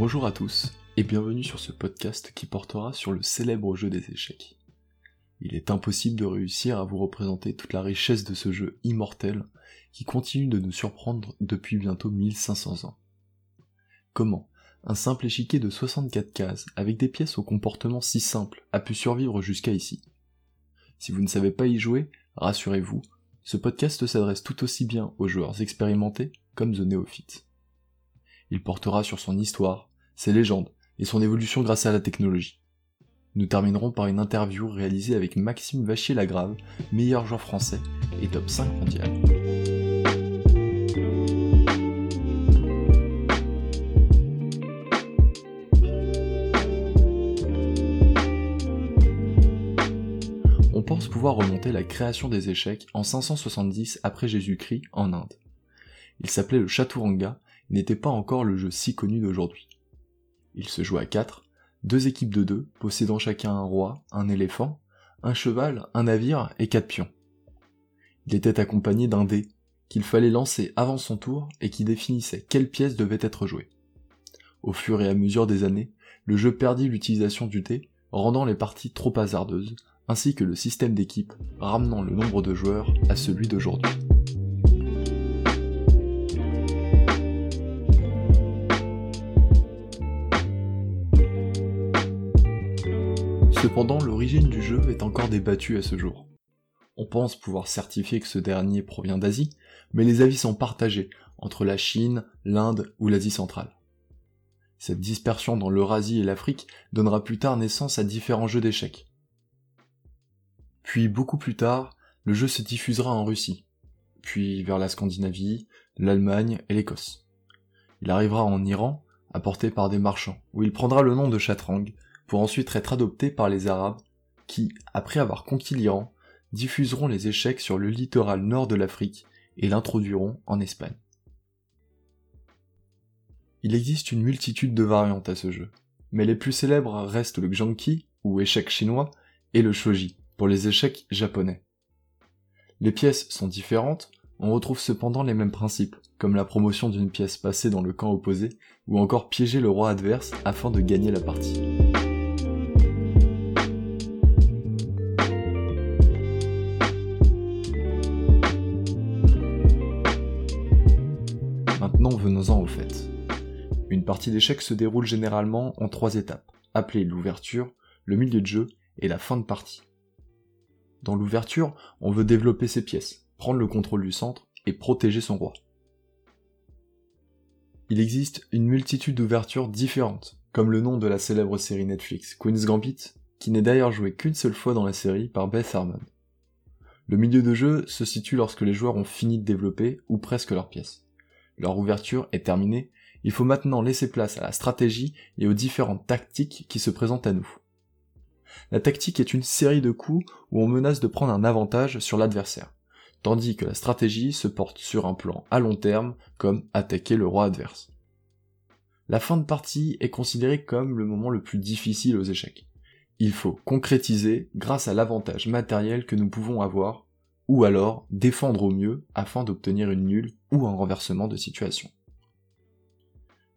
Bonjour à tous et bienvenue sur ce podcast qui portera sur le célèbre jeu des échecs. Il est impossible de réussir à vous représenter toute la richesse de ce jeu immortel qui continue de nous surprendre depuis bientôt 1500 ans. Comment un simple échiquier de 64 cases avec des pièces au comportement si simple a pu survivre jusqu'à ici? Si vous ne savez pas y jouer, rassurez-vous, ce podcast s'adresse tout aussi bien aux joueurs expérimentés comme aux néophytes. Il portera sur son histoire, ses légendes et son évolution grâce à la technologie. Nous terminerons par une interview réalisée avec Maxime Vachier-Lagrave, meilleur joueur français et top 5 mondial. On pense pouvoir remonter la création des échecs en 570 après Jésus-Christ en Inde. Il s'appelait le Chaturanga et n'était pas encore le jeu si connu d'aujourd'hui. Il se joue à 4, deux équipes de deux, possédant chacun un roi, un éléphant, un cheval, un navire et quatre pions. Il était accompagné d'un dé, qu'il fallait lancer avant son tour et qui définissait quelle pièce devait être jouée. Au fur et à mesure des années, le jeu perdit l'utilisation du dé, rendant les parties trop hasardeuses, ainsi que le système d'équipe, ramenant le nombre de joueurs à celui d'aujourd'hui. Cependant, l'origine du jeu est encore débattue à ce jour. On pense pouvoir certifier que ce dernier provient d'Asie, mais les avis sont partagés entre la Chine, l'Inde ou l'Asie centrale. Cette dispersion dans l'Eurasie et l'Afrique donnera plus tard naissance à différents jeux d'échecs. Puis beaucoup plus tard, le jeu se diffusera en Russie, puis vers la Scandinavie, l'Allemagne et l'Écosse. Il arrivera en Iran, apporté par des marchands, où il prendra le nom de Chatrang, pour ensuite être adopté par les Arabes, qui, après avoir conquis l'Iran, diffuseront les échecs sur le littoral nord de l'Afrique et l'introduiront en Espagne. Il existe une multitude de variantes à ce jeu, mais les plus célèbres restent le Xiangqi, ou échec chinois, et le Shoji, pour les échecs japonais. Les pièces sont différentes, on retrouve cependant les mêmes principes, comme la promotion d'une pièce passée dans le camp opposé, ou encore piéger le roi adverse afin de gagner la partie. Une partie d'échecs se déroule généralement en trois étapes, appelées l'ouverture, le milieu de jeu et la fin de partie. Dans l'ouverture, on veut développer ses pièces, prendre le contrôle du centre et protéger son roi. Il existe une multitude d'ouvertures différentes, comme le nom de la célèbre série Netflix Queen's Gambit, qui n'est d'ailleurs joué qu'une seule fois dans la série par Beth Harmon. Le milieu de jeu se situe lorsque les joueurs ont fini de développer ou presque leurs pièces leur ouverture est terminée, il faut maintenant laisser place à la stratégie et aux différentes tactiques qui se présentent à nous. La tactique est une série de coups où on menace de prendre un avantage sur l'adversaire, tandis que la stratégie se porte sur un plan à long terme comme attaquer le roi adverse. La fin de partie est considérée comme le moment le plus difficile aux échecs. Il faut concrétiser grâce à l'avantage matériel que nous pouvons avoir ou alors défendre au mieux afin d'obtenir une nulle ou un renversement de situation.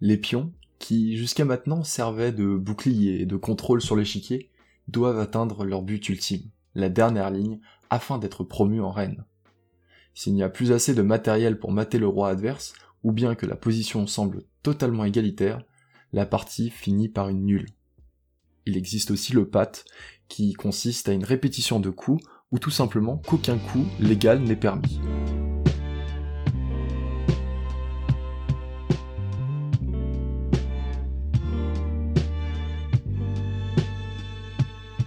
Les pions, qui jusqu'à maintenant servaient de bouclier et de contrôle sur l'échiquier, doivent atteindre leur but ultime, la dernière ligne, afin d'être promus en reine. S'il n'y a plus assez de matériel pour mater le roi adverse, ou bien que la position semble totalement égalitaire, la partie finit par une nulle. Il existe aussi le pat, qui consiste à une répétition de coups ou tout simplement qu'aucun coup légal n'est permis.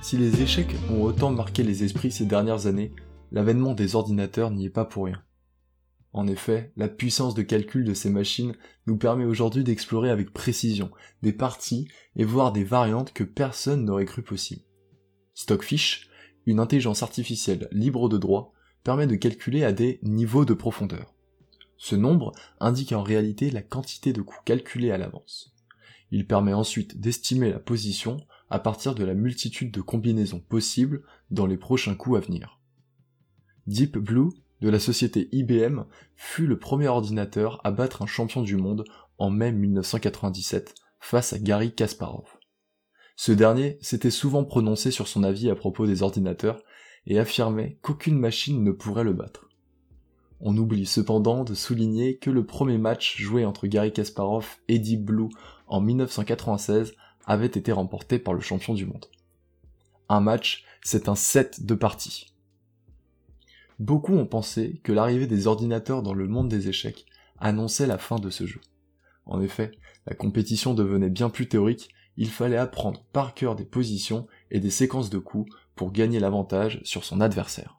Si les échecs ont autant marqué les esprits ces dernières années, l'avènement des ordinateurs n'y est pas pour rien. En effet, la puissance de calcul de ces machines nous permet aujourd'hui d'explorer avec précision des parties et voir des variantes que personne n'aurait cru possible. Stockfish, une intelligence artificielle libre de droit permet de calculer à des niveaux de profondeur. Ce nombre indique en réalité la quantité de coups calculés à l'avance. Il permet ensuite d'estimer la position à partir de la multitude de combinaisons possibles dans les prochains coups à venir. Deep Blue de la société IBM fut le premier ordinateur à battre un champion du monde en mai 1997 face à Gary Kasparov. Ce dernier s'était souvent prononcé sur son avis à propos des ordinateurs et affirmait qu'aucune machine ne pourrait le battre. On oublie cependant de souligner que le premier match joué entre Gary Kasparov et Deep Blue en 1996 avait été remporté par le champion du monde. Un match, c'est un set de parties. Beaucoup ont pensé que l'arrivée des ordinateurs dans le monde des échecs annonçait la fin de ce jeu. En effet, la compétition devenait bien plus théorique, il fallait apprendre par cœur des positions et des séquences de coups pour gagner l'avantage sur son adversaire.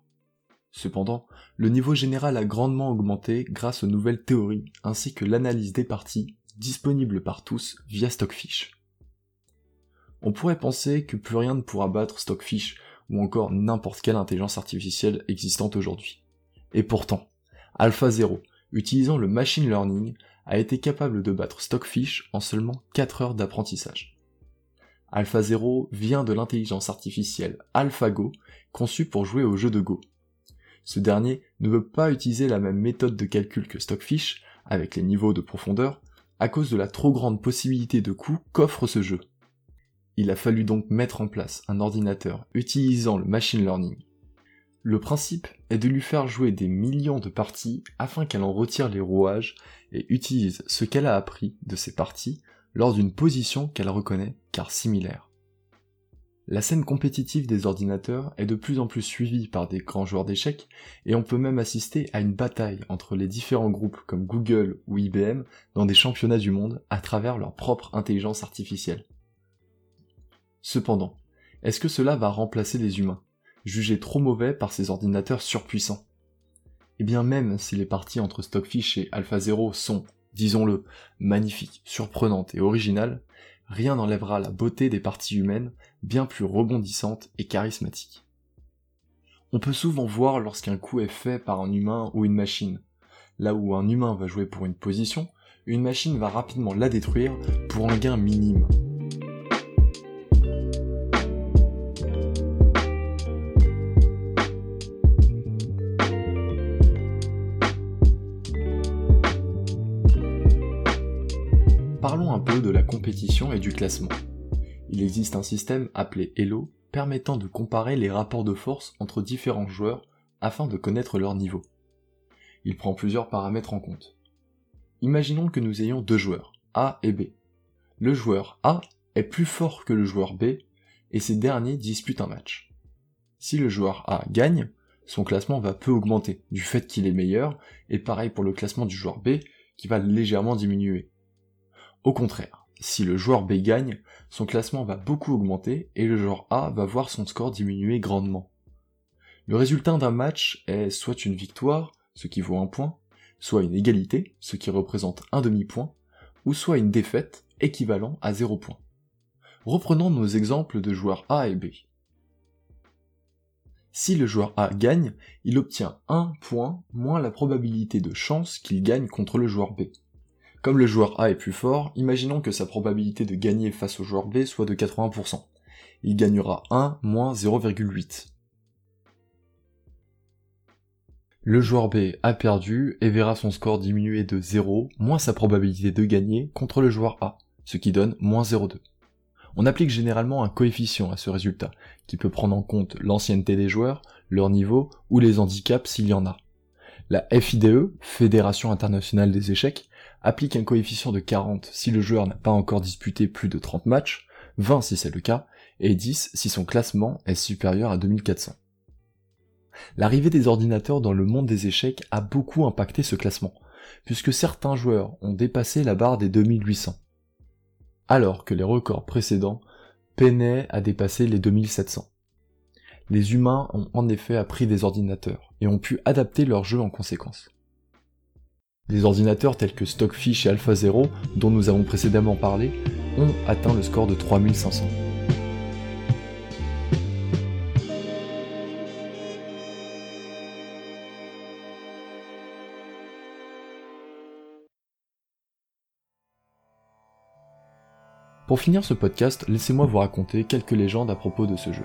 Cependant, le niveau général a grandement augmenté grâce aux nouvelles théories ainsi que l'analyse des parties disponibles par tous via Stockfish. On pourrait penser que plus rien ne pourra battre Stockfish ou encore n'importe quelle intelligence artificielle existante aujourd'hui. Et pourtant, AlphaZero, utilisant le machine learning, a été capable de battre Stockfish en seulement 4 heures d'apprentissage. AlphaZero vient de l'intelligence artificielle AlphaGo, conçue pour jouer au jeu de Go. Ce dernier ne veut pas utiliser la même méthode de calcul que Stockfish, avec les niveaux de profondeur, à cause de la trop grande possibilité de coût qu'offre ce jeu. Il a fallu donc mettre en place un ordinateur utilisant le machine learning. Le principe est de lui faire jouer des millions de parties afin qu'elle en retire les rouages et utilise ce qu'elle a appris de ces parties lors d'une position qu'elle reconnaît car similaire. La scène compétitive des ordinateurs est de plus en plus suivie par des grands joueurs d'échecs et on peut même assister à une bataille entre les différents groupes comme Google ou IBM dans des championnats du monde à travers leur propre intelligence artificielle. Cependant, est-ce que cela va remplacer les humains, jugés trop mauvais par ces ordinateurs surpuissants? Eh bien même si les parties entre Stockfish et AlphaZero sont, disons-le, magnifiques, surprenantes et originales, rien n'enlèvera la beauté des parties humaines, bien plus rebondissantes et charismatiques. On peut souvent voir lorsqu'un coup est fait par un humain ou une machine. Là où un humain va jouer pour une position, une machine va rapidement la détruire pour un gain minime. Et du classement. Il existe un système appelé Elo permettant de comparer les rapports de force entre différents joueurs afin de connaître leur niveau. Il prend plusieurs paramètres en compte. Imaginons que nous ayons deux joueurs, A et B. Le joueur A est plus fort que le joueur B et ces derniers disputent un match. Si le joueur A gagne, son classement va peu augmenter du fait qu'il est meilleur et pareil pour le classement du joueur B qui va légèrement diminuer. Au contraire, si le joueur B gagne, son classement va beaucoup augmenter et le joueur A va voir son score diminuer grandement. Le résultat d'un match est soit une victoire, ce qui vaut un point, soit une égalité, ce qui représente un demi-point, ou soit une défaite, équivalent à 0 point. Reprenons nos exemples de joueurs A et B. Si le joueur A gagne, il obtient 1 point moins la probabilité de chance qu'il gagne contre le joueur B. Comme le joueur A est plus fort, imaginons que sa probabilité de gagner face au joueur B soit de 80%. Il gagnera 1 moins 0,8. Le joueur B a perdu et verra son score diminuer de 0 moins sa probabilité de gagner contre le joueur A, ce qui donne moins 0,2. On applique généralement un coefficient à ce résultat, qui peut prendre en compte l'ancienneté des joueurs, leur niveau ou les handicaps s'il y en a. La FIDE, Fédération internationale des échecs, applique un coefficient de 40 si le joueur n'a pas encore disputé plus de 30 matchs, 20 si c'est le cas, et 10 si son classement est supérieur à 2400. L'arrivée des ordinateurs dans le monde des échecs a beaucoup impacté ce classement, puisque certains joueurs ont dépassé la barre des 2800, alors que les records précédents peinaient à dépasser les 2700. Les humains ont en effet appris des ordinateurs et ont pu adapter leur jeu en conséquence. Des ordinateurs tels que Stockfish et AlphaZero, dont nous avons précédemment parlé, ont atteint le score de 3500. Pour finir ce podcast, laissez-moi vous raconter quelques légendes à propos de ce jeu.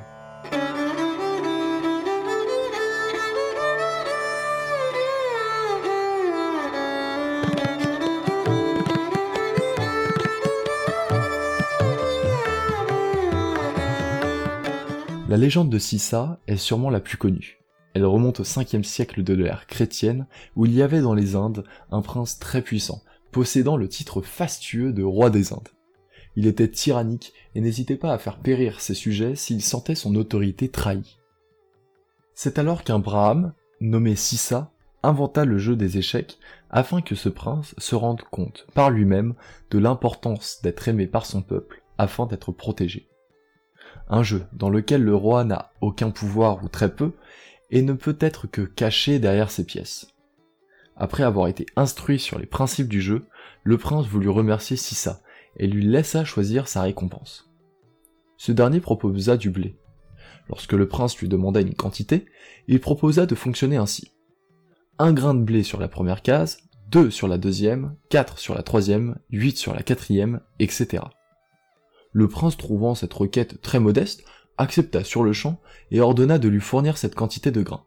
La légende de Sissa est sûrement la plus connue. Elle remonte au 5e siècle de l'ère chrétienne, où il y avait dans les Indes un prince très puissant, possédant le titre fastueux de roi des Indes. Il était tyrannique et n'hésitait pas à faire périr ses sujets s'il sentait son autorité trahie. C'est alors qu'un Braham, nommé Sissa, inventa le jeu des échecs afin que ce prince se rende compte par lui-même de l'importance d'être aimé par son peuple afin d'être protégé. Un jeu dans lequel le roi n'a aucun pouvoir ou très peu et ne peut être que caché derrière ses pièces. Après avoir été instruit sur les principes du jeu, le prince voulut remercier Sissa et lui laissa choisir sa récompense. Ce dernier proposa du blé. Lorsque le prince lui demanda une quantité, il proposa de fonctionner ainsi. Un grain de blé sur la première case, deux sur la deuxième, quatre sur la troisième, huit sur la quatrième, etc. Le prince trouvant cette requête très modeste, accepta sur le champ et ordonna de lui fournir cette quantité de grains.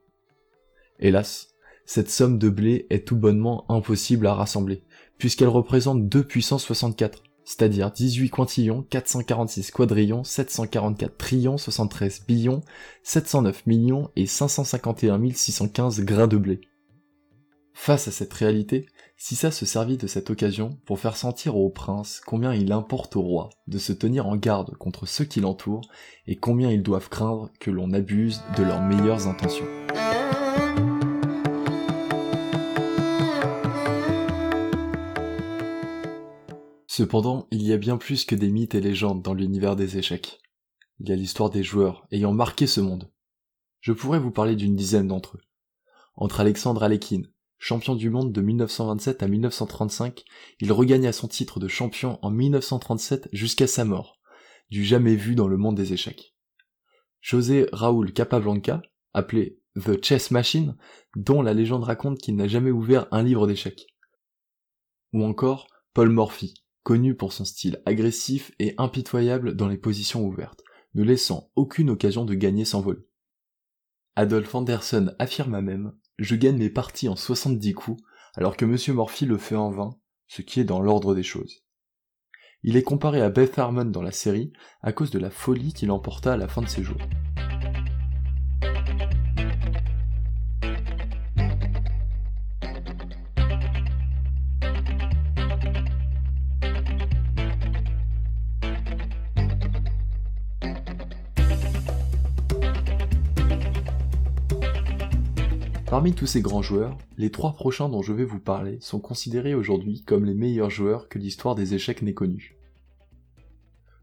Hélas, cette somme de blé est tout bonnement impossible à rassembler, puisqu'elle représente 2 puissance 64, c'est-à-dire 18 quantillons, 446 quadrillons, 744 trillions, 73 billions, 709 millions et 551 615 grains de blé. Face à cette réalité, Sissa se servit de cette occasion pour faire sentir au prince combien il importe au roi de se tenir en garde contre ceux qui l'entourent et combien ils doivent craindre que l'on abuse de leurs meilleures intentions. Cependant, il y a bien plus que des mythes et légendes dans l'univers des échecs. Il y a l'histoire des joueurs ayant marqué ce monde. Je pourrais vous parler d'une dizaine d'entre eux. Entre Alexandre Alekhine, champion du monde de 1927 à 1935, il regagna son titre de champion en 1937 jusqu'à sa mort, du jamais vu dans le monde des échecs. José Raúl Capablanca, appelé The Chess Machine, dont la légende raconte qu'il n'a jamais ouvert un livre d'échecs. Ou encore Paul Morphy, connu pour son style agressif et impitoyable dans les positions ouvertes, ne laissant aucune occasion de gagner sans vol. Adolf Anderson affirma même Je gagne mes parties en 70 coups, alors que M. Morphy le fait en 20, ce qui est dans l'ordre des choses. Il est comparé à Beth Harmon dans la série à cause de la folie qu'il emporta à la fin de ses jours. Parmi tous ces grands joueurs, les trois prochains dont je vais vous parler sont considérés aujourd'hui comme les meilleurs joueurs que l'histoire des échecs n'ait connus.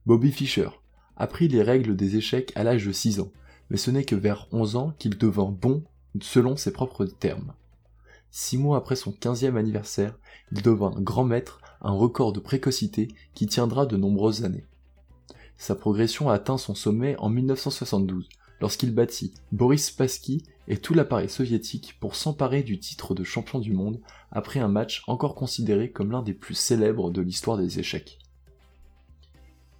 Bobby Fischer apprit les règles des échecs à l'âge de 6 ans, mais ce n'est que vers 11 ans qu'il devint bon selon ses propres termes. Six mois après son 15e anniversaire, il devint grand maître, un record de précocité qui tiendra de nombreuses années. Sa progression atteint son sommet en 1972, lorsqu'il bâtit Boris Spassky et tout l'appareil soviétique pour s'emparer du titre de champion du monde après un match encore considéré comme l'un des plus célèbres de l'histoire des échecs.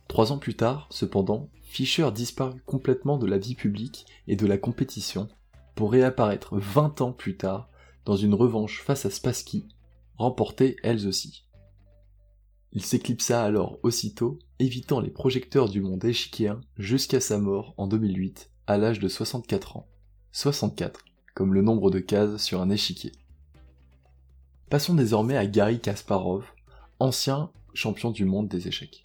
Trois ans plus tard, cependant, Fischer disparut complètement de la vie publique et de la compétition pour réapparaître 20 ans plus tard dans une revanche face à Spassky, remportée elles aussi. Il s'éclipsa alors aussitôt, évitant les projecteurs du monde échiquéen jusqu'à sa mort en 2008 à l'âge de 64 ans. 64, comme le nombre de cases sur un échiquier. Passons désormais à Gary Kasparov, ancien champion du monde des échecs.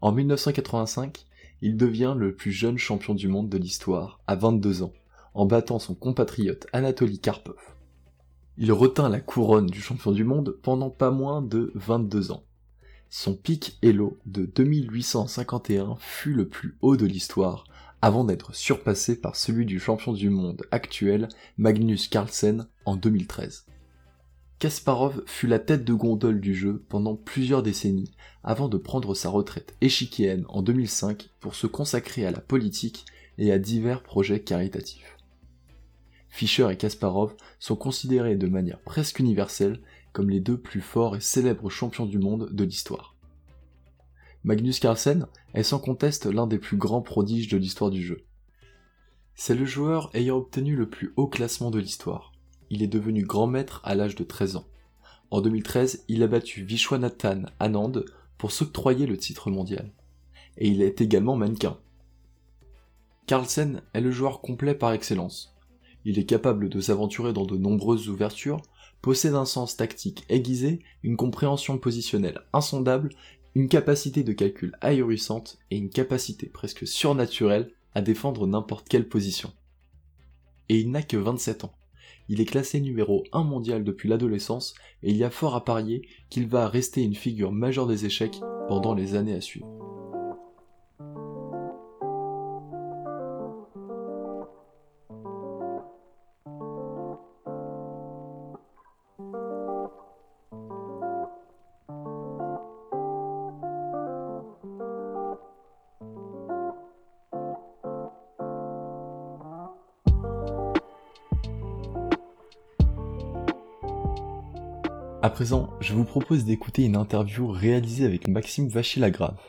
En 1985, il devient le plus jeune champion du monde de l'histoire, à 22 ans, en battant son compatriote Anatoly Karpov. Il retint la couronne du champion du monde pendant pas moins de 22 ans. Son pic Elo de 2851 fut le plus haut de l'histoire, avant d'être surpassé par celui du champion du monde actuel Magnus Carlsen en 2013. Kasparov fut la tête de gondole du jeu pendant plusieurs décennies avant de prendre sa retraite échiquienne en 2005 pour se consacrer à la politique et à divers projets caritatifs. Fischer et Kasparov sont considérés de manière presque universelle comme les deux plus forts et célèbres champions du monde de l'histoire. Magnus Carlsen est sans conteste l'un des plus grands prodiges de l'histoire du jeu. C'est le joueur ayant obtenu le plus haut classement de l'histoire. Il est devenu grand maître à l'âge de 13 ans. En 2013, il a battu Vishwanathan Anand pour s'octroyer le titre mondial. Et il est également mannequin. Carlsen est le joueur complet par excellence. Il est capable de s'aventurer dans de nombreuses ouvertures, possède un sens tactique aiguisé, une compréhension positionnelle insondable, une capacité de calcul ahurissante et une capacité presque surnaturelle à défendre n'importe quelle position. Et il n'a que 27 ans. Il est classé numéro 1 mondial depuis l'adolescence et il y a fort à parier qu'il va rester une figure majeure des échecs pendant les années à suivre. À présent, je vous propose d'écouter une interview réalisée avec Maxime Vachier-Lagrave.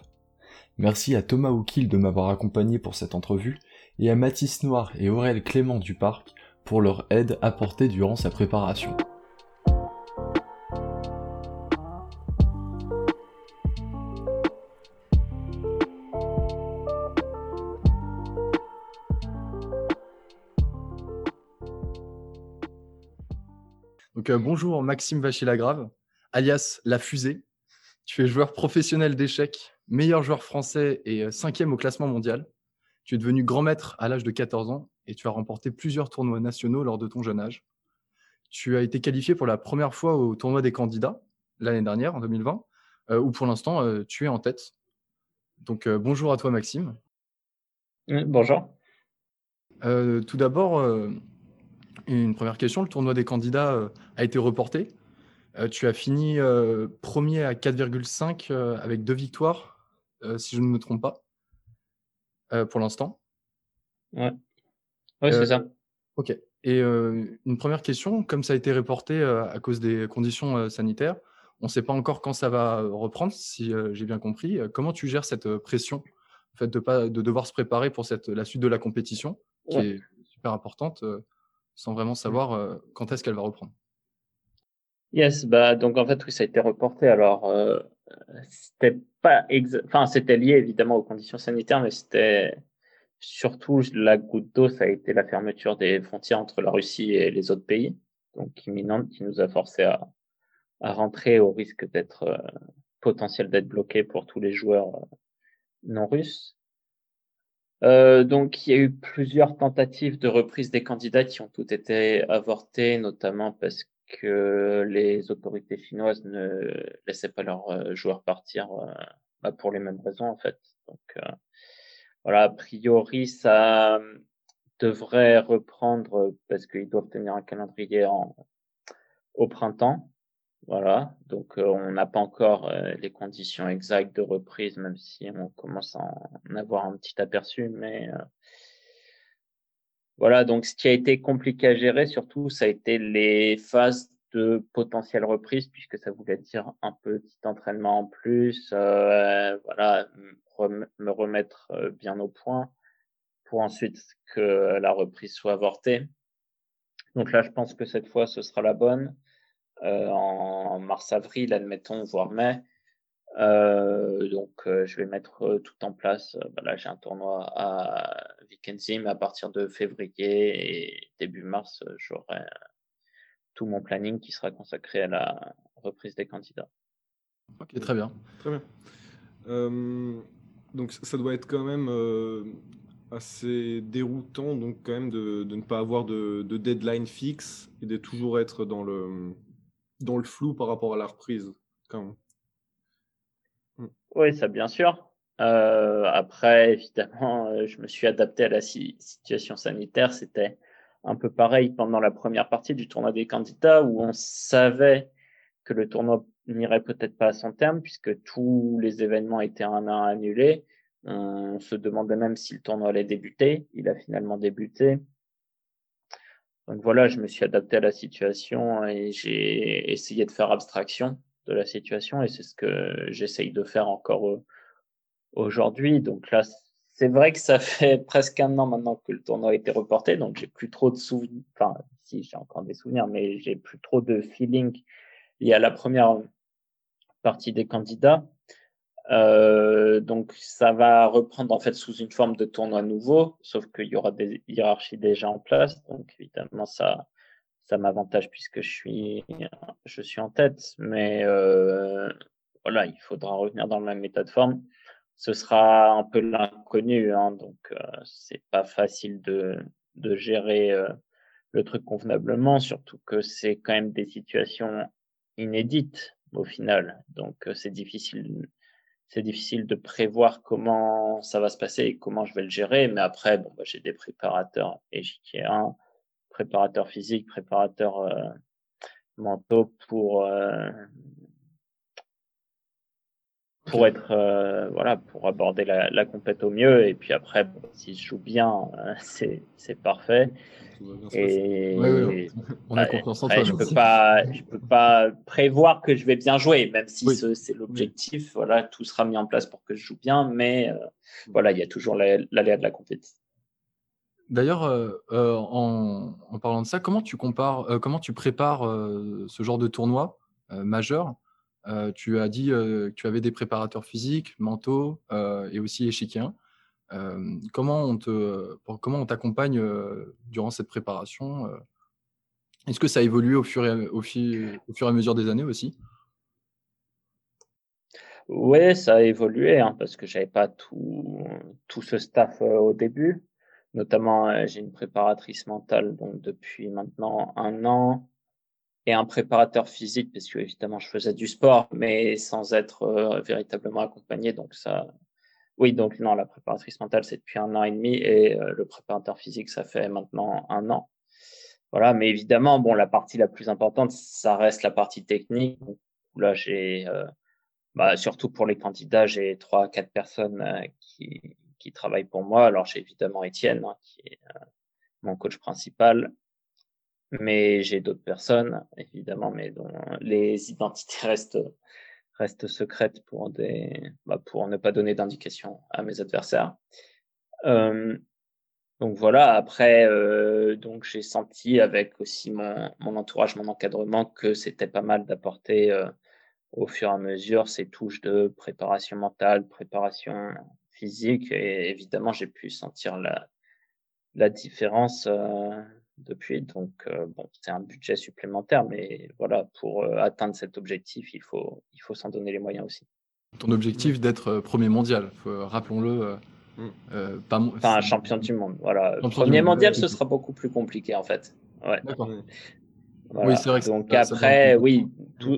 Merci à Thomas Oukil de m'avoir accompagné pour cette entrevue et à Mathis Noir et Aurel Clément du Parc pour leur aide apportée durant sa préparation. Euh, bonjour Maxime Vachier-Lagrave, alias La Fusée. Tu es joueur professionnel d'échecs, meilleur joueur français et euh, cinquième au classement mondial. Tu es devenu grand maître à l'âge de 14 ans et tu as remporté plusieurs tournois nationaux lors de ton jeune âge. Tu as été qualifié pour la première fois au tournoi des candidats l'année dernière, en 2020, euh, où pour l'instant tu es en tête. Donc bonjour à toi Maxime. bonjour. tout d'abord, une première question, le tournoi des candidats euh, a été reporté. Euh, tu as fini euh, premier à 4,5 avec deux victoires, si je ne me trompe pas, pour l'instant. Ouais, ouais c'est ça. Ok. Et une première question, comme ça a été reporté à cause des conditions sanitaires, on ne sait pas encore quand ça va reprendre, si j'ai bien compris. comment tu gères cette pression, en fait, de, pas, de devoir se préparer pour cette, la suite de la compétition, qui est super importante sans vraiment mmh. savoir euh, quand est-ce qu'elle va reprendre. Yes, bah donc en fait oui ça a été reporté. Alors euh, c'était pas enfin c'était lié évidemment aux conditions sanitaires, mais c'était surtout la goutte d'eau, ça a été la fermeture des frontières entre la Russie et les autres pays, donc imminente, qui nous a forcé à, à rentrer au risque d'être euh, potentiel d'être bloqué pour tous les joueurs non russes. Euh, donc, il y a eu plusieurs tentatives de reprise des candidats qui ont toutes été avortées, notamment parce que les autorités chinoises ne laissaient pas leurs euh, joueurs partir euh, bah, pour les mêmes raisons, en fait. Donc, voilà, a priori, ça devrait reprendre parce qu'ils doivent tenir un calendrier en, au printemps. Voilà, donc euh, on n'a pas encore euh, les conditions exactes de reprise, même si on commence à en avoir un petit aperçu. Mais euh, voilà, donc ce qui a été compliqué à gérer, surtout, ça a été les phases de potentielle reprise, puisque ça voulait dire un petit entraînement en plus, voilà, me remettre bien au point pour ensuite que la reprise soit avortée. Donc là, je pense que cette fois, ce sera la bonne. Euh, en mars-avril, admettons, voire mai. Euh, donc, euh, je vais mettre tout en place. Bah là, j'ai un tournoi à Vikenzim à partir de février et début mars, j'aurai tout mon planning qui sera consacré à la reprise des candidats. Ok, très bien. Très bien. donc, ça doit être quand même assez déroutant, donc quand même de, de ne pas avoir de, de, deadline fixe et de toujours être dans le dans le flou par rapport à la reprise. Quand mm. Oui, ça bien sûr. Euh, après, évidemment, euh, je me suis adapté à la situation sanitaire. C'était un peu pareil pendant la première partie du tournoi des candidats où on savait que le tournoi n'irait peut-être pas à son terme puisque tous les événements étaient un à un annulés. On se demandait même si le tournoi allait débuter. Il a finalement débuté. Donc voilà, je me suis adapté à la situation et j'ai essayé de faire abstraction de la situation et c'est ce que j'essaye de faire encore euh, aujourd'hui. Donc là, c'est vrai que ça fait presque un an maintenant que le tournoi a été reporté, donc j'ai plus trop de souvenirs. Enfin, si j'ai encore des souvenirs, mais j'ai plus trop de feeling lié à la première partie des candidats. Euh, donc ça va reprendre en fait sous une forme de tournoi nouveau, sauf qu'il y aura des hiérarchies déjà en place. Donc évidemment ça, ça m'avantage puisque je suis, je suis en tête. Mais euh, voilà, il faudra revenir dans le même état de forme. Ce sera un peu l'inconnu, hein, donc euh, c'est pas facile de, de gérer euh, le truc convenablement, surtout que c'est quand même des situations inédites au final. Donc c'est difficile c'est difficile de prévoir comment ça va se passer et comment je vais le gérer. Mais après, bon, bah, j'ai des préparateurs égyptiens, préparateurs physiques, préparateurs euh, mentaux pour euh, pour être euh, voilà pour aborder la, la compète au mieux. Et puis après si je joue bien c'est c'est parfait. Et je peux pas, je peux pas prévoir que je vais bien jouer, même si c'est l'objectif. Voilà, tout sera mis en place pour que je joue bien, mais euh, voilà, il y a toujours l'aléa de la compétition. D'ailleurs, euh, euh, en, en, parlant de ça, comment tu compares, comment tu prépares ce genre de tournoi majeur Tu as dit que tu avais des préparateurs physiques, mentaux et aussi échiquiens. Comment on te, comment on t'accompagne durant cette préparation Est-ce que ça a évolué au fur et, au, fur et à mesure des années aussi? Oui, ça a évolué hein, parce que j'avais pas tout, tout ce staff au début. Notamment, j'ai une préparatrice mentale donc depuis maintenant un an et un préparateur physique parce que évidemment je faisais du sport mais sans être véritablement accompagné donc ça oui, donc non, la préparatrice mentale, c'est depuis un an et demi et euh, le préparateur physique, ça fait maintenant un an. Voilà, mais évidemment, bon, la partie la plus importante, ça reste la partie technique. là, j'ai, euh, bah, surtout pour les candidats, j'ai trois, quatre personnes euh, qui, qui travaillent pour moi. Alors, j'ai évidemment Étienne, hein, qui est mon coach principal, mais j'ai d'autres personnes, évidemment, mais dont les identités restent reste secrète pour des, bah, pour ne pas donner d'indication à mes adversaires. Euh, donc voilà. Après, euh, donc j'ai senti avec aussi mon, mon entourage, mon encadrement, que c'était pas mal d'apporter euh, au fur et à mesure ces touches de préparation mentale, préparation physique. Et évidemment, j'ai pu sentir la, la différence depuis. Donc, euh, bon, c'est un budget supplémentaire, mais voilà, pour euh, atteindre cet objectif, il faut, il faut s'en donner les moyens aussi. Ton objectif d'être euh, premier mondial, rappelons-le. Mm. pas enfin, champion du monde. Voilà. premier mondial, ce sera beaucoup plus compliqué en fait. Ouais. D'accord. Oui, c'est vrai. Que Donc après, oui, tout.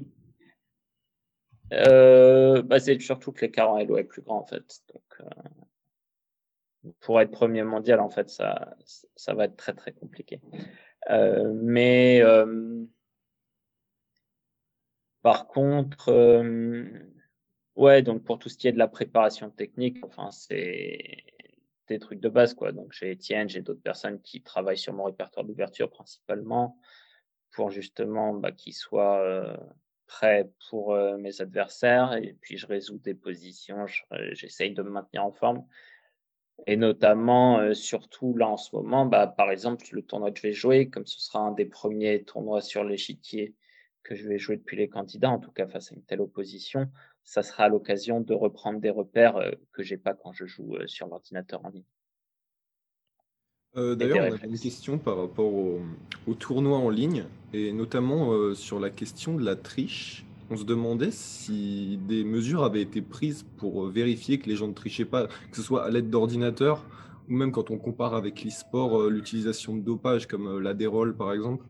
Bah, c'est surtout que l'écart en LO est plus grand en fait. Donc, pour être premier mondial, en fait, ça, ça va être très très compliqué. Euh, mais euh, par contre, euh, ouais, donc pour tout ce qui est de la préparation technique, enfin, c'est des trucs de base, quoi. Donc j'ai Étienne, j'ai d'autres personnes qui travaillent sur mon répertoire d'ouverture principalement pour justement bah, qu'ils soient prêts pour mes adversaires. Et puis je résous des positions, j'essaye de me maintenir en forme. Et notamment, euh, surtout là en ce moment, bah, par exemple, le tournoi que je vais jouer, comme ce sera un des premiers tournois sur l'échiquier que je vais jouer depuis les candidats, en tout cas face à une telle opposition, ça sera l'occasion de reprendre des repères euh, que j'ai pas quand je joue euh, sur l'ordinateur en ligne. D'ailleurs, on a une question par rapport au, au, tournoi en ligne, et notamment sur la question de la triche on se demandait si des mesures avaient été prises pour euh, vérifier que les gens ne trichaient pas, que ce soit à l'aide d'ordinateurs ou même quand on compare avec l'e-sport, euh, l'utilisation de dopage comme euh, l'adérol par exemple.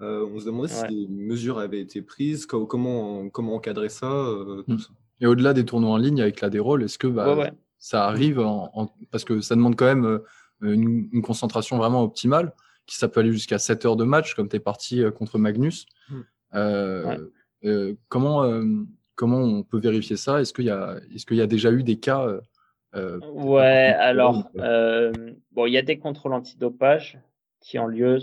on se demandait si des mesures avaient été prises, comment, comment encadrer ça, hmm. Et au-delà des tournois en ligne avec l'adérol, est-ce que bah, ça arrive parce que ça demande quand même une, concentration vraiment optimale, qui ça peut aller jusqu'à 7 heures de match, comme tu es parti contre Magnus. Hmm. Euh, comment, euh, comment on peut vérifier ça? Est-ce qu'il y, a, est qu'il y a déjà eu des cas euh, Ouais, alors, bon, il y a des contrôles antidopage qui ont lieu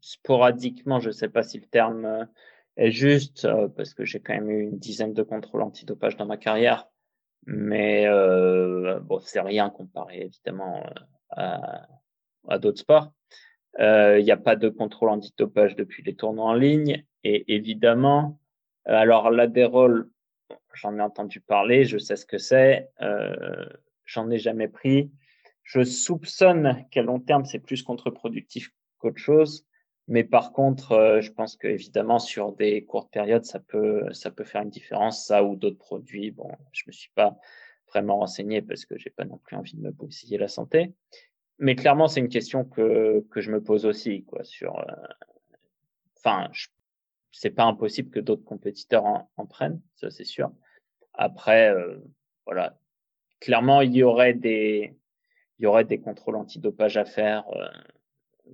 sporadiquement. Je ne sais pas si le terme est juste, parce que j'ai quand même eu une dizaine de contrôles antidopage dans ma carrière. Mais bon, c'est rien comparé évidemment à, à d'autres sports. Il n'y a pas de contrôle antidopage depuis les tournois en ligne. Et évidemment, euh, alors l'adérol, j'en ai entendu parler, je sais ce que c'est, euh, j'en ai jamais pris. Je soupçonne qu'à long terme, c'est plus contre-productif qu'autre chose. Mais par contre, euh, je pense qu'évidemment, sur des courtes périodes, ça peut, ça peut faire une différence, ça ou d'autres produits. Bon, je me suis pas vraiment renseigné parce que j'ai pas non plus envie de me bousiller la santé. Mais clairement, c'est une question que, que je me pose aussi, quoi, sur, enfin, c'est pas impossible que d'autres compétiteurs en, en, prennent, ça c'est sûr. Après, euh, voilà, clairement, il y aurait des, il y aurait des contrôles antidopage à faire, euh,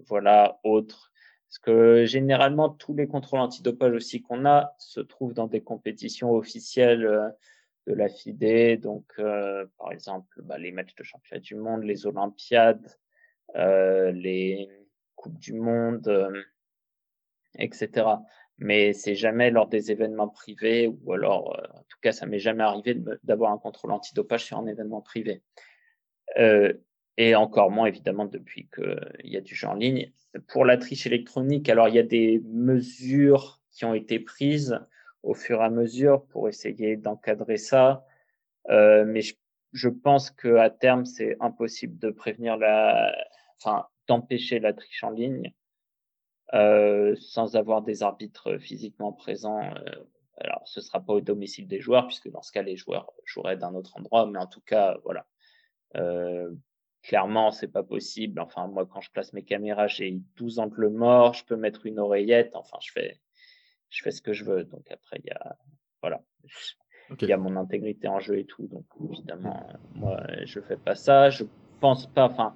voilà, autres. Parce que généralement, tous les contrôles antidopage aussi qu'on a se trouvent dans des compétitions officielles euh, de la FIDE. Donc, euh, par exemple, bah, les matchs de championnat du monde, les Olympiades, euh, les Coupes du Monde, etc. Mais c'est jamais lors des événements privés ou alors, euh, en tout cas, ça m'est jamais arrivé d'avoir un contrôle antidopage sur un événement privé. Euh, et encore moins évidemment depuis qu'il y a du jeu en ligne. Pour la triche électronique, alors il y a des mesures qui ont été prises au fur et à mesure pour essayer d'encadrer ça, euh, mais je, je pense que à terme c'est impossible de prévenir la, enfin d'empêcher la triche en ligne euh, sans avoir des arbitres physiquement présents. Euh, alors ce sera pas au domicile des joueurs puisque dans ce cas les joueurs joueraient d'un autre endroit, mais en tout cas voilà. Euh, clairement, c'est pas possible. Enfin, moi, quand je place mes caméras, j'ai 12 angles morts, je peux mettre une oreillette. Enfin, je fais, je fais ce que je veux. Donc après, il y a, voilà, okay. il y a mon intégrité en jeu et tout. Donc évidemment, moi, je fais pas ça. Je pense pas. Enfin,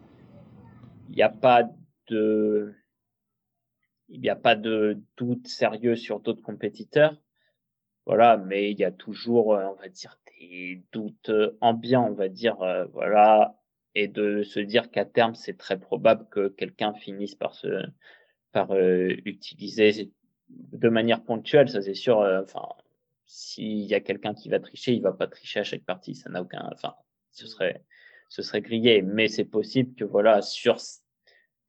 il n'y a pas de, il n'y a pas de doute sérieux sur d'autres compétiteurs. Voilà, mais il y a toujours, on va dire, des doutes ambiants, on va dire, euh, voilà, et de se dire qu'à terme, c'est très probable que quelqu'un finisse par se, par euh, utiliser de manière ponctuelle, ça c'est sûr. Euh, enfin, s'il y a quelqu'un qui va tricher, il va pas tricher à chaque partie, ça n'a aucun, enfin, ce serait, ce serait grillé. Mais c'est possible que voilà, sur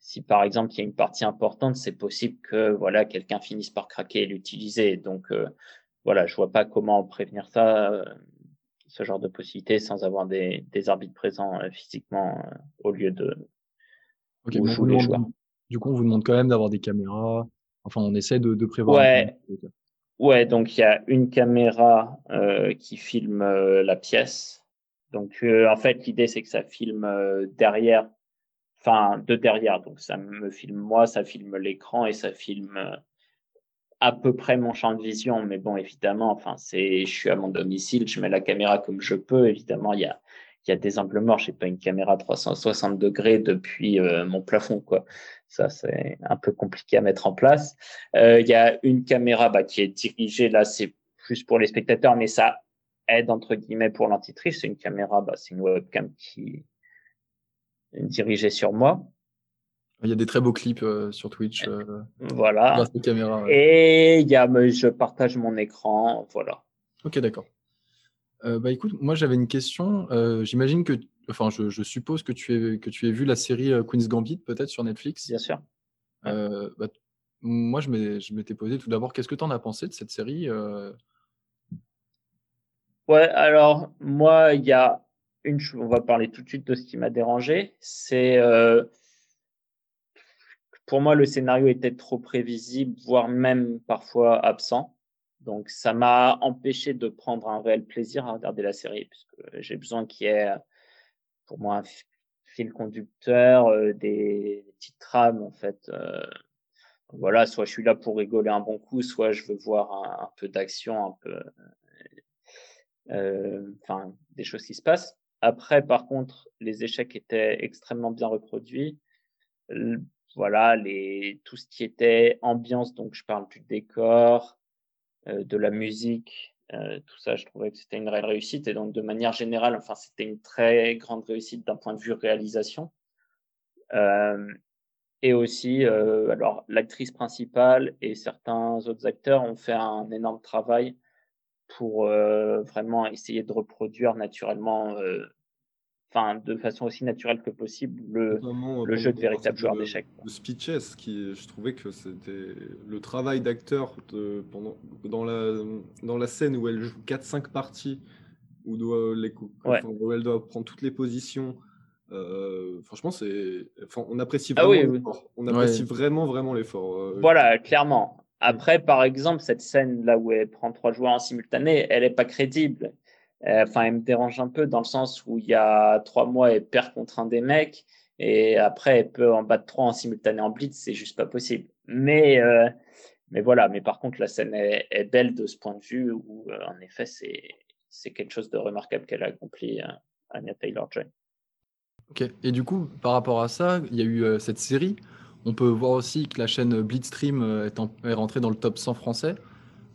si par exemple il y a une partie importante, c'est possible que voilà quelqu'un finisse par craquer et l'utiliser. Donc euh, voilà, je vois pas comment prévenir ça. Euh, ce genre de possibilité sans avoir des, des arbitres présents euh, physiquement euh, au lieu de okay, où jouent les joueurs. Du coup, on vous demande quand même d'avoir des caméras. Enfin, on essaie de, de prévoir. Ouais. Ouais, donc il y a une caméra euh, qui filme la pièce. Donc euh, en fait, l'idée c'est que ça filme derrière, enfin de derrière. Donc ça me filme moi, ça filme l'écran et ça filme à peu près mon champ de vision, mais bon, évidemment, enfin, c'est, je suis à mon domicile, je mets la caméra comme je peux. Évidemment, il y a, il y a des angles morts. J'ai pas une caméra 360 degrés depuis euh, mon plafond, quoi. Ça, c'est un peu compliqué à mettre en place. Euh, il y a une caméra bah, qui est dirigée là, c'est plus pour les spectateurs, mais ça aide entre guillemets pour l'antitriche. C'est une caméra, bah, c'est une webcam qui est dirigée sur moi. Il y a des très beaux clips euh, sur Twitch. Euh, voilà. Caméra, ouais. Et il y a, je partage mon écran, voilà. Ok, d'accord. Euh, bah écoute, moi j'avais une question. Euh, J'imagine que, enfin, je, je, suppose que tu aies que tu aies vu la série euh, Queen's Gambit peut-être sur Netflix. Bien sûr. Euh, bah, moi je m'étais posé tout d'abord, qu'est-ce que tu en as pensé de cette série Ouais, alors moi il y a une, on va parler tout de suite de ce qui m'a dérangé, c'est pour moi, le scénario était trop prévisible, voire même parfois absent. Donc, ça m'a empêché de prendre un réel plaisir à regarder la série, puisque j'ai besoin qu'il y ait, pour moi, un fil conducteur, euh, des petites trames, en fait. Euh, voilà, soit je suis là pour rigoler un bon coup, soit je veux voir un, un peu d'action, un peu, euh, enfin, des choses qui se passent. Après, par contre, les échecs étaient extrêmement bien reproduits voilà, les, tout ce qui était ambiance, donc je parle du décor, euh, de la musique, euh, tout ça, je trouvais que c'était une réelle réussite. Et donc, de manière générale, enfin, c'était une très grande réussite d'un point de vue réalisation. Euh, et aussi, alors, l'actrice principale et certains autres acteurs ont fait un énorme travail pour euh, vraiment essayer de reproduire naturellement enfin, de façon aussi naturelle que possible le, le jeu de véritable joueur d'échecs. Le Speeches, qui, je trouvais que c'était le travail d'acteur pendant dans la dans la scène où elle joue 4-5 parties, où, doit les, où elle doit prendre toutes les positions. Euh, franchement, c'est, enfin, on apprécie ah vraiment l'effort. On apprécie vraiment, vraiment l'effort. Euh, voilà, clairement. Après, par exemple, cette scène là où elle prend trois joueurs en simultané, elle n'est pas crédible. Euh, enfin, elle me dérange un peu dans le sens où il y a trois mois, elle perd contre un des mecs et après, elle peut en battre trois en simultané en blitz, c'est juste pas possible. Mais, mais voilà, mais par contre, la scène est, belle de ce point de vue où, en effet, c'est, quelque chose de remarquable qu'elle a accompli, Anya Taylor-Joy. Ok. Et du coup, par rapport à ça, il y a eu euh, cette série. On peut voir aussi que la chaîne Blitzstream euh, est, est rentrée dans le top 100 français.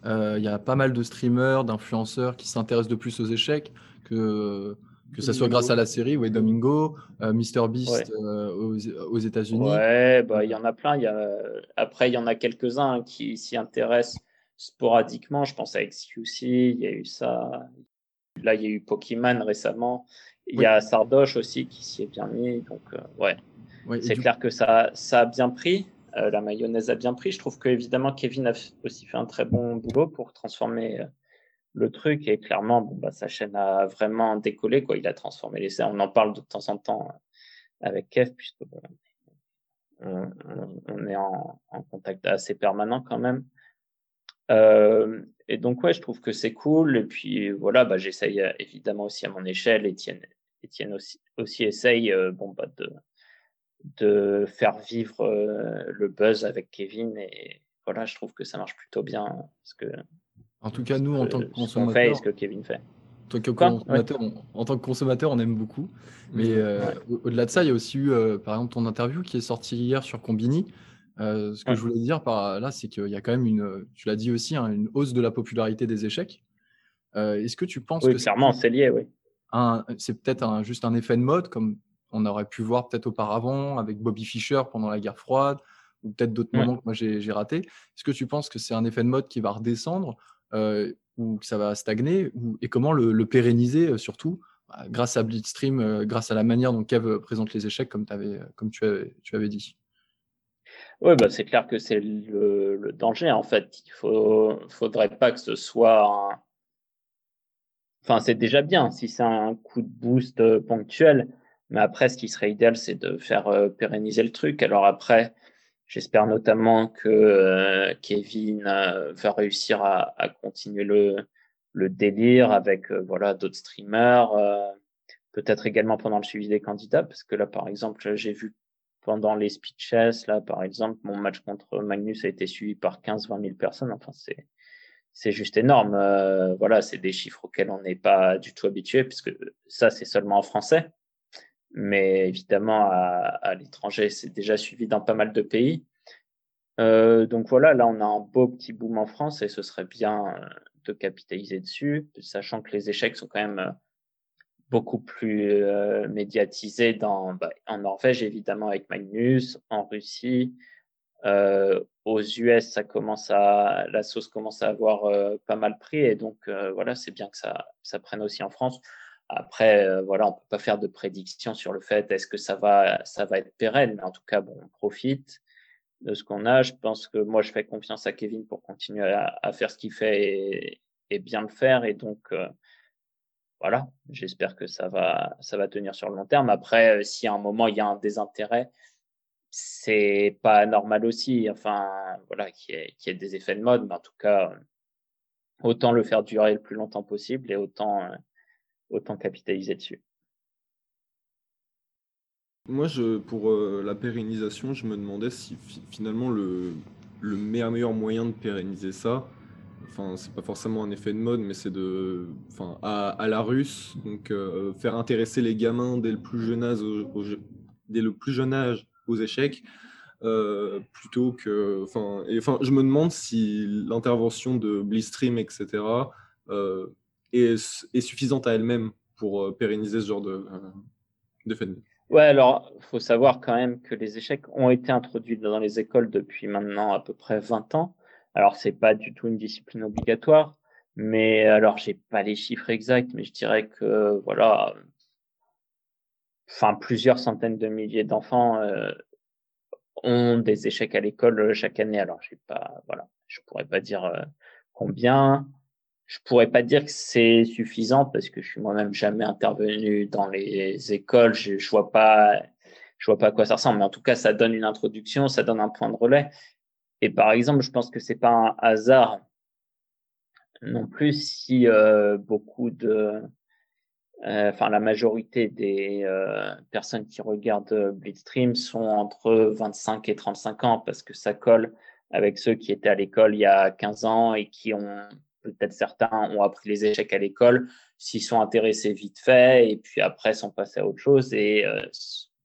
Euh, il y a pas mal de streamers, d'influenceurs qui s'intéressent de plus aux échecs, que, que ce soit grâce à la série, ouais, Domingo, MrBeast aux, États-Unis. Ouais, bah, il y en a plein. Y a... Après, il y en a quelques-uns qui s'y intéressent sporadiquement. Je pense à XQC, il y a eu ça. Là, il y a eu Pokémon récemment. Il y a Sardoche aussi qui s'y est bien mis. Donc, euh, ouais. c'est clair que ça, ça a bien pris. Euh, la mayonnaise a bien pris. Je trouve que, évidemment, Kevin a aussi fait un très bon boulot pour transformer euh, le truc. Et clairement, bon, bah, sa chaîne a vraiment décollé. Quoi. Il a transformé les scènes. On en parle de temps en temps avec Kev, puisque on, est en, contact assez permanent quand même. et donc, ouais, je trouve que c'est cool. Et puis, voilà, bah, j'essaye évidemment aussi à mon échelle. Etienne, Etienne aussi, aussi essaye euh, bon, bah, de, de faire vivre euh, le buzz avec Kevin. Et voilà, je trouve que ça marche plutôt bien. Parce que, en tout cas, nous, en tant que consommateurs. ce que Kevin fait. En tant, que consommateur, on, en tant que consommateur, on aime beaucoup. Mais euh, au-delà de ça, il y a aussi eu, par exemple, ton interview qui est sortie hier sur Combini. ce que je voulais dire par là, c'est qu'il y a quand même une, tu l'as dit aussi, hein, une hausse de la popularité des échecs. Est-ce que tu penses oui, que clairement, c'est lié, oui c'est peut-être juste un effet de mode, comme on aurait pu voir peut-être auparavant avec Bobby Fischer pendant la guerre froide, ou peut-être d'autres moments que moi j'ai raté. Est-ce que tu penses que c'est un effet de mode qui va redescendre euh, ou que ça va stagner Et comment le, pérenniser euh, surtout bah, grâce à Blitzstream, euh, grâce à la manière dont Kev présente les échecs, comme, avais, comme tu, avais, tu avais dit? Oui, bah c'est clair que c'est le, danger en fait. Il ne faudrait pas que ce soit un, Enfin, c'est déjà bien si c'est un coup de boost euh, ponctuel. Mais après, ce qui serait idéal, c'est de faire euh, pérenniser le truc. Alors après, j'espère notamment que euh, Kevin va réussir à, continuer le, délire avec voilà d'autres streamers. Peut-être également pendant le suivi des candidats, parce que là, par exemple, j'ai vu pendant les speeches, là, par exemple, mon match contre Magnus a été suivi par 15-20 000 personnes. Enfin, c'est c'est juste énorme. Euh, voilà, c'est des chiffres auxquels on n'est pas du tout habitué, puisque ça, c'est seulement en français. Mais évidemment, à, l'étranger, c'est déjà suivi dans pas mal de pays. Euh, donc voilà, là, on a un beau petit boom en France et ce serait bien euh, de capitaliser dessus, sachant que les échecs sont quand même beaucoup plus médiatisés dans, bah, en Norvège, évidemment, avec Magnus, en Russie, euh, aux US, ça commence à, la sauce commence à avoir euh, pas mal pris et donc euh, voilà, c'est bien que ça, ça prenne aussi en France. Après, voilà, on peut pas faire de prédiction sur le fait est-ce que ça va, ça va être pérenne, mais en tout cas, bon, on profite de ce qu'on a. Je pense que moi, je fais confiance à Kevin pour continuer à, faire ce qu'il fait et, et, bien le faire. Et donc, voilà, j'espère que ça va, ça va tenir sur le long terme. Après, si à un moment il y a un désintérêt, c'est pas normal aussi, enfin, voilà, qu'il y, ait des effets de mode, mais en tout cas, autant le faire durer le plus longtemps possible et autant, euh, autant capitaliser dessus. Moi, je, pour euh, la pérennisation, je me demandais si finalement le, le meilleur, moyen de pérenniser ça, enfin, c'est pas forcément un effet de mode, mais c'est de, enfin, à, la russe, donc euh, faire intéresser les gamins dès le plus jeune âge, aux échecs. Euh, plutôt que. Enfin, enfin, je me demande si l'intervention de Blitzstream, etc., euh, est, suffisante à elle-même pour euh, pérenniser ce genre de, de phénomène. Ouais, alors, il faut savoir quand même que les échecs ont été introduits dans les écoles depuis maintenant à peu près 20 ans. Alors, c'est pas du tout une discipline obligatoire, mais alors, j'ai pas les chiffres exacts, mais je dirais que, voilà, enfin, plusieurs centaines de milliers d'enfants ont des échecs à l'école chaque année. Alors, je pas, voilà, je pourrais pas dire combien. Je pourrais pas dire que c'est suffisant parce que je suis moi-même jamais intervenu dans les écoles. Je, je vois pas, je vois pas à quoi ça ressemble. Mais en tout cas, ça donne une introduction, ça donne un point de relais. Et par exemple, je pense que c'est pas un hasard non plus si euh, beaucoup de, euh, enfin la majorité des euh, personnes qui regardent Blitzstream sont entre 25 et 35 ans parce que ça colle avec ceux qui étaient à l'école il y a 15 ans et qui ont peut-être certains ont appris les échecs à l'école, s'y sont intéressés vite fait et puis après sont passés à autre chose et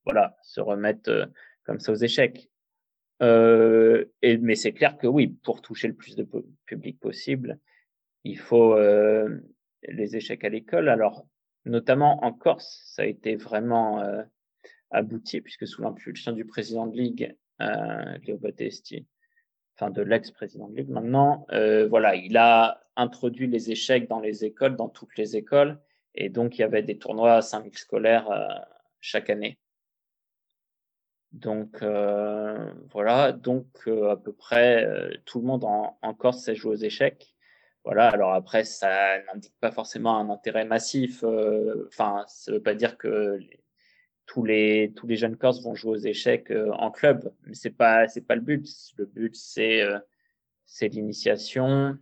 voilà se remettre comme ça aux échecs. et, mais c'est clair que oui, pour toucher le plus de public possible, il faut euh, les échecs à l'école. Alors, notamment en Corse, ça a été vraiment euh, abouti, puisque sous l'impulsion du président de Ligue, euh, Léo enfin de l'ex-président de Ligue maintenant, euh, voilà, il a introduit les échecs dans les écoles, dans toutes les écoles, et donc il y avait des tournois à 5000 scolaires euh, chaque année. Donc voilà, donc à peu près tout le monde en, en Corse sait jouer aux échecs. Voilà, alors après, ça n'indique pas forcément un intérêt massif. Euh, enfin, ça ne veut pas dire que tous, les, tous les jeunes Corses vont jouer aux échecs euh, en club. Mais ce n'est pas, pas le but. Le but, c'est euh, c'est l'initiation.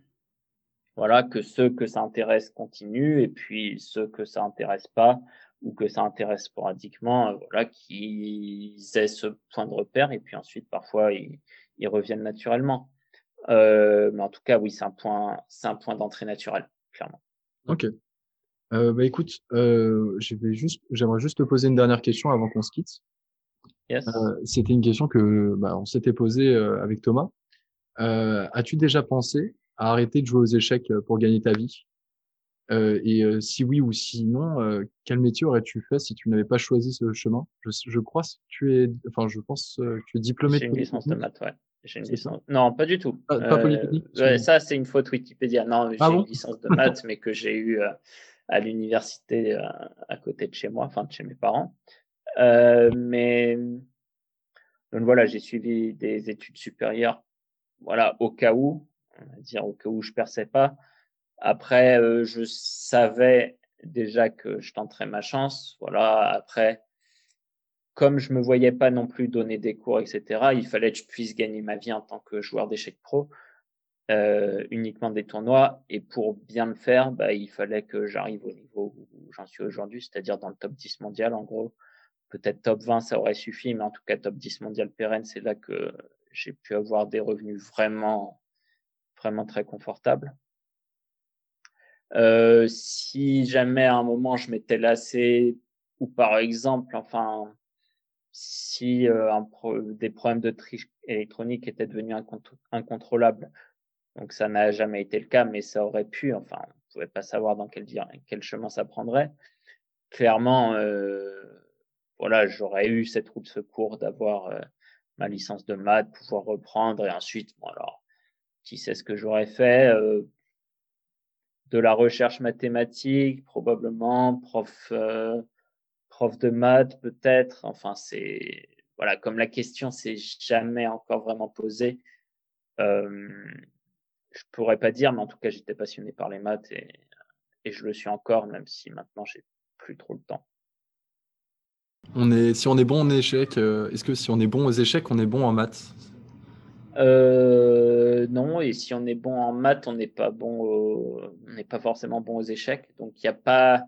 Voilà, que ceux que ça intéresse continuent et puis ceux que ça intéresse pas ou que ça intéresse sporadiquement, voilà, qu'ils aient ce point de repère et puis ensuite, parfois, ils, ils reviennent naturellement. Euh, mais en tout cas, oui, c'est un point, c'est un point d'entrée naturel, clairement. Ok. Euh, bah écoute, euh, juste, j'aimerais juste te poser une dernière question avant qu'on se quitte. Yes. Euh, c'était une question que bah, on s'était posée avec Thomas. As-tu déjà pensé à arrêter de jouer aux échecs pour gagner ta vie? Et si oui ou sinon, quel métier aurais-tu fait si tu n'avais pas choisi ce chemin? Je, je crois que tu es, enfin, je pense que tu es diplômé de une licence de maths, ouais. J'ai une licence. Non, pas du tout. Pas, pas euh, ça, c'est une faute Wikipédia. Non, j'ai ah une licence de maths, mais que j'ai eu à l'université euh, à côté de chez moi, enfin de chez mes parents. Euh, mais donc voilà, j'ai suivi des études supérieures. Voilà, au cas où, on va dire au cas où je perçais pas. Après, je savais déjà que je tenterais ma chance. Voilà, après comme je me voyais pas non plus donner des cours, etc., il fallait que je puisse gagner ma vie en tant que joueur d'échecs pro, euh, uniquement des tournois. Et pour bien le faire, bah, il fallait que j'arrive au niveau où j'en suis aujourd'hui, c'est-à-dire dans le top 10 mondial, en gros. Peut-être top 20, ça aurait suffi, mais en tout cas, top 10 mondial pérenne, c'est là que j'ai pu avoir des revenus vraiment, vraiment très confortables. Euh, si jamais à un moment je m'étais lassé, ou par exemple, enfin, si euh, des problèmes de triche électronique étaient devenus incontrôlables. Donc ça n'a jamais été le cas, mais ça aurait pu. Enfin, on ne pouvait pas savoir dans quel, quel chemin ça prendrait. Clairement, euh, voilà, j'aurais eu cette roue de secours d'avoir euh, ma licence de maths, pouvoir reprendre et ensuite, bon alors, qui sait ce que j'aurais fait euh, De la recherche mathématique, probablement, prof prof de maths peut-être. Enfin, c'est voilà, comme la question s'est jamais encore vraiment posée, euh, je pourrais pas dire, mais en tout cas, j'étais passionné par les maths et, et je le suis encore, même si maintenant j'ai plus trop le temps. On est, si on est bon en échecs, euh, est-ce que si on est bon aux échecs, on est bon en maths? Euh, Non, et si on est bon en maths, on n'est pas bon, on n'est pas forcément bon aux échecs. Donc il n'y a pas,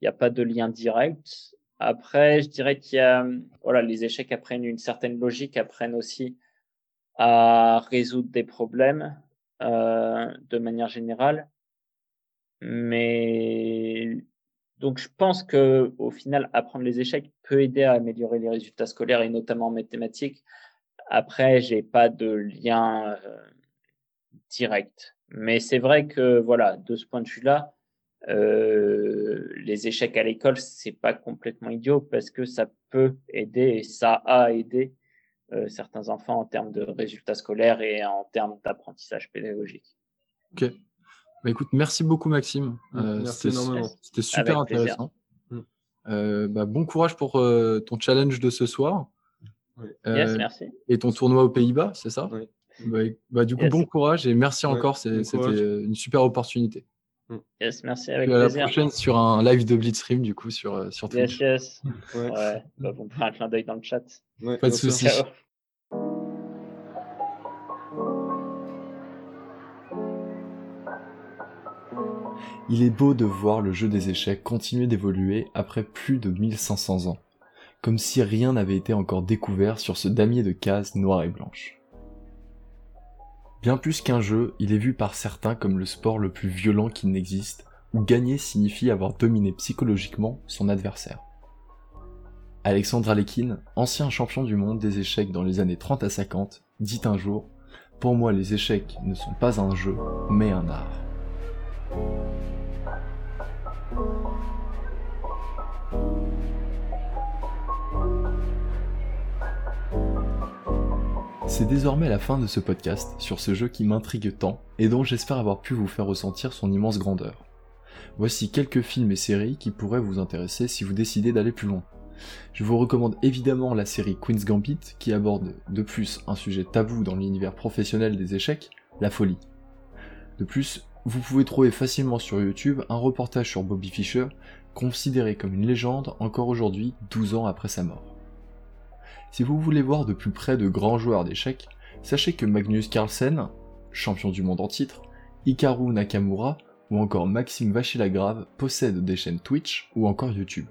il a pas de lien direct. Après, je dirais qu'il y a, voilà, les échecs apprennent une certaine logique, apprennent aussi à résoudre des problèmes de manière générale. Mais donc, je pense que au final, apprendre les échecs peut aider à améliorer les résultats scolaires et notamment en mathématiques. Après, j'ai pas de lien euh, direct, mais c'est vrai que voilà, de ce point de vue-là, euh, les échecs à l'école, c'est pas complètement idiot parce que ça peut aider et ça a aidé euh, certains enfants en termes de résultats scolaires et en termes d'apprentissage pédagogique. Ok. Bah écoute, merci beaucoup Maxime. Mmh, euh, C'était super intéressant. Mmh. Euh, bah, bon courage pour euh, ton challenge de ce soir. Euh, Yes, merci. et ton tournoi aux Pays-Bas, c'est ça? Oui. bah, bah, Du coup, Yes. bon courage et merci Ouais, encore. bon C'était euh, une super opportunité. Yes, merci, avec à la prochaine sur un live de Blitzstream, du coup, sur, euh, sur Yes, Twitch. yes. Ouais. Ouais, bah, me ferez un clin d'œil dans le chat. Ouais, Pas de. Ciao. Il est beau de voir le jeu des échecs continuer d'évoluer après plus de 1500 ans, comme si rien n'avait été encore découvert sur ce damier de cases noires et blanches. Bien plus qu'un jeu, il est vu par certains comme le sport le plus violent qui n'existe, où gagner signifie avoir dominé psychologiquement son adversaire. Alexandre Alekhine, ancien champion du monde des échecs dans les années 30 à 50, dit un jour Pour moi, les échecs ne sont pas un jeu, mais un art. C'est désormais la fin de ce podcast sur ce jeu qui m'intrigue tant et dont j'espère avoir pu vous faire ressentir son immense grandeur. Voici quelques films et séries qui pourraient vous intéresser si vous décidez d'aller plus loin. Je vous recommande évidemment la série Queen's Gambit qui aborde de plus un sujet tabou dans l'univers professionnel des échecs, la folie. De plus, vous pouvez trouver facilement sur YouTube un reportage sur Bobby Fischer, considéré comme une légende encore aujourd'hui 12 ans après sa mort. Si vous voulez voir de plus près de grands joueurs d'échecs, sachez que Magnus Carlsen, champion du monde en titre, Hikaru Nakamura ou encore Maxime Vachier-Lagrave possèdent des chaînes Twitch ou encore YouTube.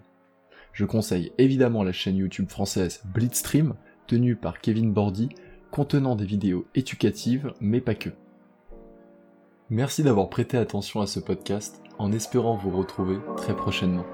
Je conseille évidemment la chaîne YouTube française Blitzstream, tenue par Kevin Bordy, contenant des vidéos éducatives mais pas que. Merci d'avoir prêté attention à ce podcast en espérant vous retrouver très prochainement.